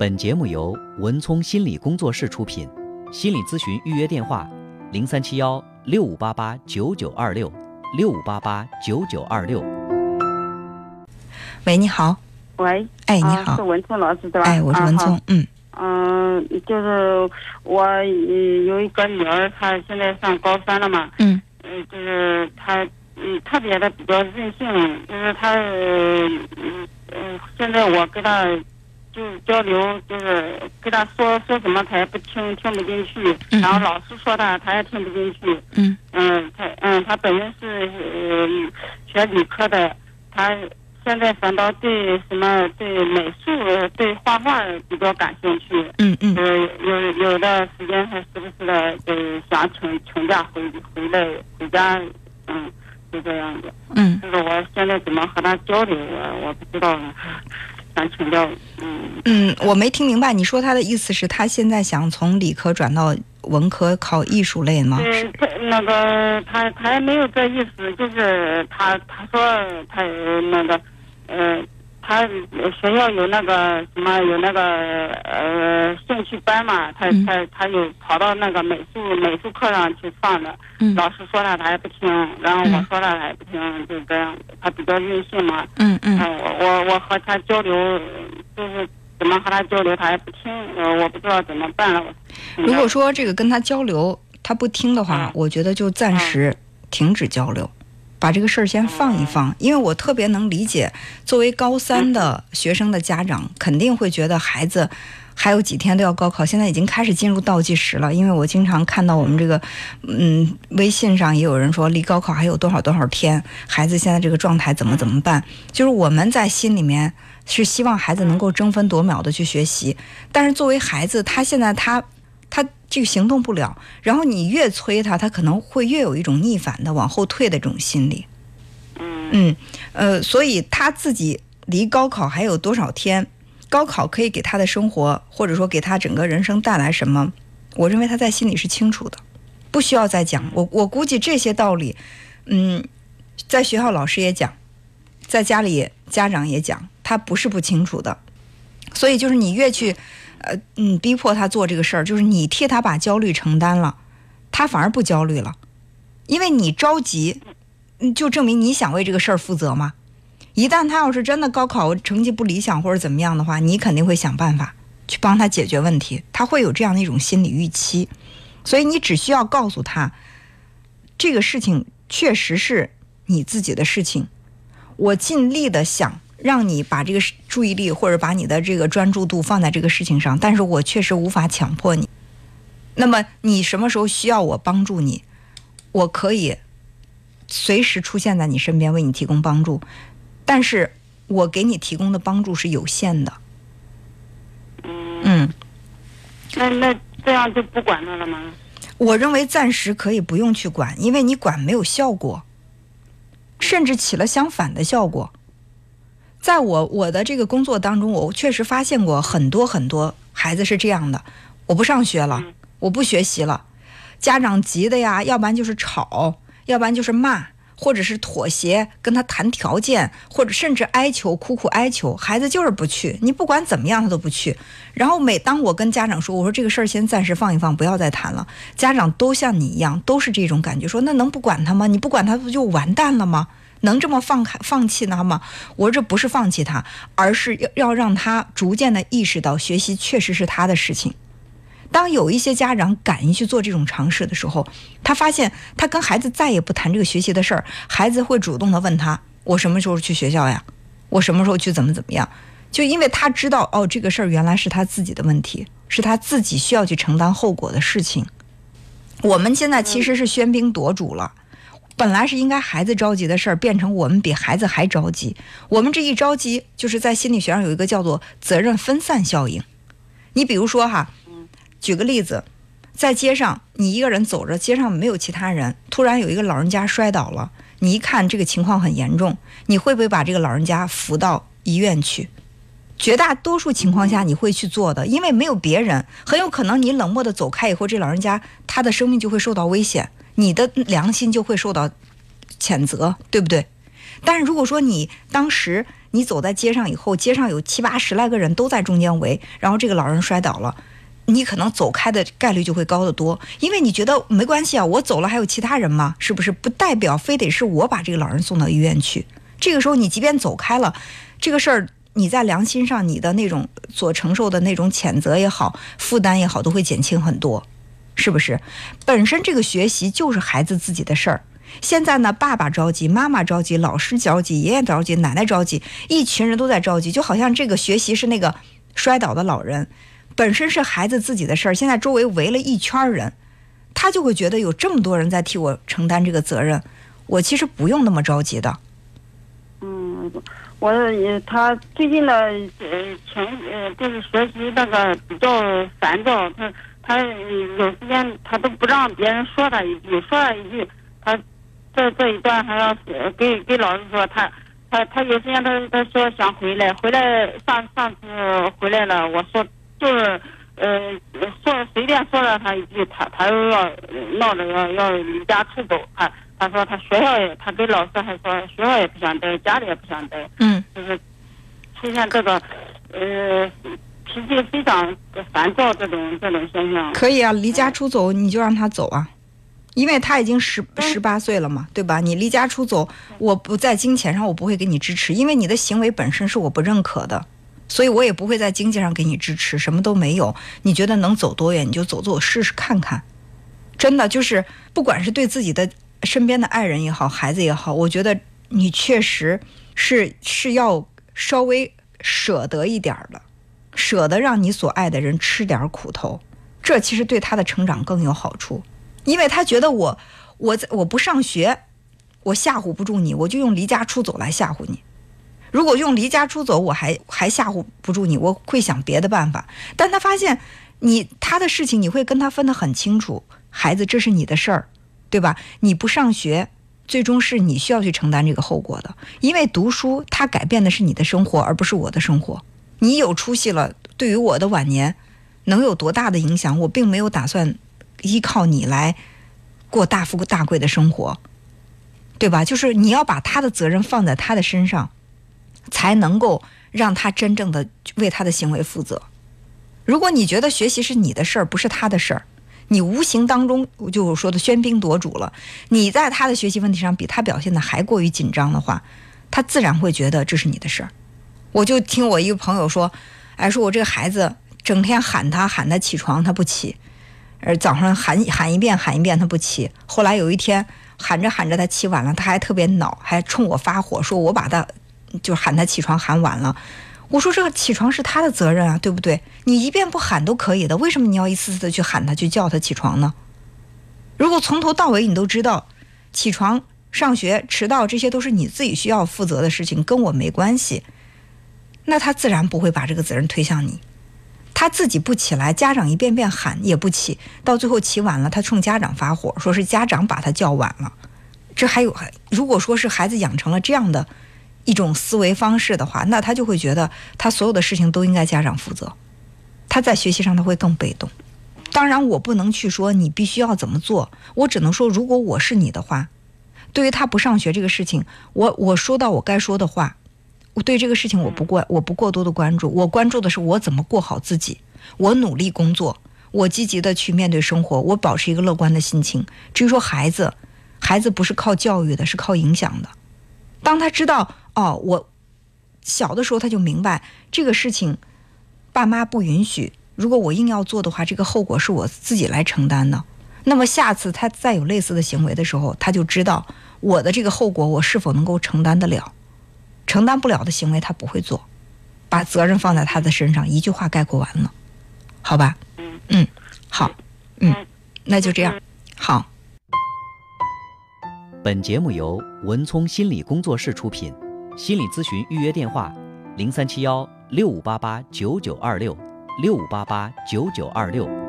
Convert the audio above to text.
本节目由文聪心理工作室出品，心理咨询预约电话：零三七幺六五八八九九二六六五八八九九二六。喂，你好。喂，哎，你好，是文聪老师对吧？哎，我是文聪，嗯。嗯，就是我有一个女儿，她现在上高三了嘛。嗯。嗯，就是她，嗯，特别的比较任性，就是她，嗯嗯，现在我跟她就是交流，就是跟他说说什么，他也不听，听不进去。嗯。然后老师说他，他也听不进去。嗯。嗯，他，嗯，他本身是呃学理科的，他。现在反倒对什么对美术、对画画比较感兴趣。嗯嗯。呃，有有的时间还时不时的呃想请请假回回来回家，嗯，就这样子。嗯。就是我现在怎么和他交流，我我不知道，想请教。嗯。嗯，我没听明白，你说他的意思是他现在想从理科转到文科考艺术类吗？对，他那个他他也没有这意思，就是他他说他那个。嗯，他学校有那个什么，有那个呃兴趣班嘛，他他他有跑到那个美术美术课上去上的，老师说他他也不听，然后我说他他也不听，就这样，他比较任性嘛。嗯嗯。我我我和他交流，就是怎么和他交流，他也不听，我不知道怎么办了。如果说这个跟他交流他不听的话，我觉得就暂时停止交流。把这个事儿先放一放，因为我特别能理解，作为高三的学生的家长肯定会觉得孩子还有几天都要高考，现在已经开始进入倒计时了。因为我经常看到我们这个，嗯，微信上也有人说离高考还有多少多少天，孩子现在这个状态怎么怎么办？就是我们在心里面是希望孩子能够争分夺秒的去学习，但是作为孩子，他现在他。他这个行动不了，然后你越催他，他可能会越有一种逆反的往后退的这种心理。嗯，呃，所以他自己离高考还有多少天？高考可以给他的生活，或者说给他整个人生带来什么？我认为他在心里是清楚的，不需要再讲。我我估计这些道理，嗯，在学校老师也讲，在家里家长也讲，他不是不清楚的。所以就是你越去。呃，嗯，逼迫他做这个事儿，就是你替他把焦虑承担了，他反而不焦虑了，因为你着急，就证明你想为这个事儿负责嘛。一旦他要是真的高考成绩不理想或者怎么样的话，你肯定会想办法去帮他解决问题，他会有这样的一种心理预期，所以你只需要告诉他，这个事情确实是你自己的事情，我尽力的想。让你把这个注意力或者把你的这个专注度放在这个事情上，但是我确实无法强迫你。那么你什么时候需要我帮助你，我可以随时出现在你身边为你提供帮助，但是我给你提供的帮助是有限的。嗯，那那这样就不管他了吗？我认为暂时可以不用去管，因为你管没有效果，甚至起了相反的效果。在我我的这个工作当中，我确实发现过很多很多孩子是这样的：我不上学了，我不学习了，家长急的呀，要不然就是吵，要不然就是骂，或者是妥协，跟他谈条件，或者甚至哀求，苦苦哀求，孩子就是不去。你不管怎么样，他都不去。然后每当我跟家长说，我说这个事儿先暂时放一放，不要再谈了，家长都像你一样，都是这种感觉，说那能不管他吗？你不管他不就完蛋了吗？能这么放开放弃他吗？我说这不是放弃他，而是要要让他逐渐的意识到学习确实是他的事情。当有一些家长敢于去做这种尝试的时候，他发现他跟孩子再也不谈这个学习的事儿，孩子会主动的问他：“我什么时候去学校呀？我什么时候去怎么怎么样？”就因为他知道哦，这个事儿原来是他自己的问题，是他自己需要去承担后果的事情。我们现在其实是喧宾夺主了。本来是应该孩子着急的事儿，变成我们比孩子还着急。我们这一着急，就是在心理学上有一个叫做责任分散效应。你比如说哈，举个例子，在街上你一个人走着，街上没有其他人，突然有一个老人家摔倒了，你一看这个情况很严重，你会不会把这个老人家扶到医院去？绝大多数情况下你会去做的，因为没有别人，很有可能你冷漠的走开以后，这老人家他的生命就会受到危险。你的良心就会受到谴责，对不对？但是如果说你当时你走在街上以后，街上有七八十来个人都在中间围，然后这个老人摔倒了，你可能走开的概率就会高得多，因为你觉得没关系啊，我走了还有其他人吗？是不是？不代表非得是我把这个老人送到医院去。这个时候你即便走开了，这个事儿你在良心上你的那种所承受的那种谴责也好，负担也好，都会减轻很多，是不是？本身这个学习就是孩子自己的事儿。现在呢，爸爸着急，妈妈着急，老师着急，爷爷着急，奶奶着急，一群人都在着急，就好像这个学习是那个摔倒的老人，本身是孩子自己的事儿。现在周围围了一圈人，他就会觉得有这么多人在替我承担这个责任，我其实不用那么着急的。嗯，我他最近的呃情呃就是学习那个比较烦躁，他他有时间他都不让别人说他一句，说他一句他。这这一段还要给给老师说，他他他有时间他他说想回来，回来上上次回来了，我说就是呃说随便说了他一句，他他又要闹着要要离家出走，他他说他学校也他跟老师还说学校也不想待，家里也不想待，嗯，就是出现这个呃脾气非常烦躁这种这种现象。可以啊，离家出走你就让他走啊。因为他已经十十八岁了嘛，对吧？你离家出走，我不在金钱上我不会给你支持，因为你的行为本身是我不认可的，所以我也不会在经济上给你支持，什么都没有。你觉得能走多远你就走走试试看看，真的就是不管是对自己的身边的爱人也好，孩子也好，我觉得你确实是是要稍微舍得一点的，舍得让你所爱的人吃点苦头，这其实对他的成长更有好处。因为他觉得我，我在我不上学，我吓唬不住你，我就用离家出走来吓唬你。如果用离家出走，我还还吓唬不住你，我会想别的办法。但他发现你他的事情，你会跟他分得很清楚。孩子，这是你的事儿，对吧？你不上学，最终是你需要去承担这个后果的。因为读书，它改变的是你的生活，而不是我的生活。你有出息了，对于我的晚年能有多大的影响，我并没有打算。依靠你来过大富大贵的生活，对吧？就是你要把他的责任放在他的身上，才能够让他真正的为他的行为负责。如果你觉得学习是你的事儿，不是他的事儿，你无形当中就我说的喧宾夺主了。你在他的学习问题上比他表现的还过于紧张的话，他自然会觉得这是你的事儿。我就听我一个朋友说，哎，说我这个孩子整天喊他喊他起床，他不起。而早上喊喊一遍喊一遍他不起，后来有一天喊着喊着他起晚了，他还特别恼，还冲我发火，说我把他就喊他起床喊晚了。我说这个起床是他的责任啊，对不对？你一遍不喊都可以的，为什么你要一次次的去喊他去叫他起床呢？如果从头到尾你都知道起床上学迟到这些都是你自己需要负责的事情，跟我没关系，那他自然不会把这个责任推向你。他自己不起来，家长一遍遍喊也不起，到最后起晚了，他冲家长发火，说是家长把他叫晚了。这还有，如果说是孩子养成了这样的一种思维方式的话，那他就会觉得他所有的事情都应该家长负责，他在学习上他会更被动。当然，我不能去说你必须要怎么做，我只能说，如果我是你的话，对于他不上学这个事情，我我说到我该说的话。我对这个事情我不过，我不过多的关注，我关注的是我怎么过好自己。我努力工作，我积极的去面对生活，我保持一个乐观的心情。至于说孩子，孩子不是靠教育的，是靠影响的。当他知道哦，我小的时候他就明白这个事情，爸妈不允许。如果我硬要做的话，这个后果是我自己来承担的。那么下次他再有类似的行为的时候，他就知道我的这个后果我是否能够承担得了。承担不了的行为，他不会做，把责任放在他的身上，一句话概括完了，好吧？嗯。嗯，好，嗯，那就这样，好。本节目由文聪心理工作室出品，心理咨询预约电话：零三七幺六五八八九九二六六五八八九九二六。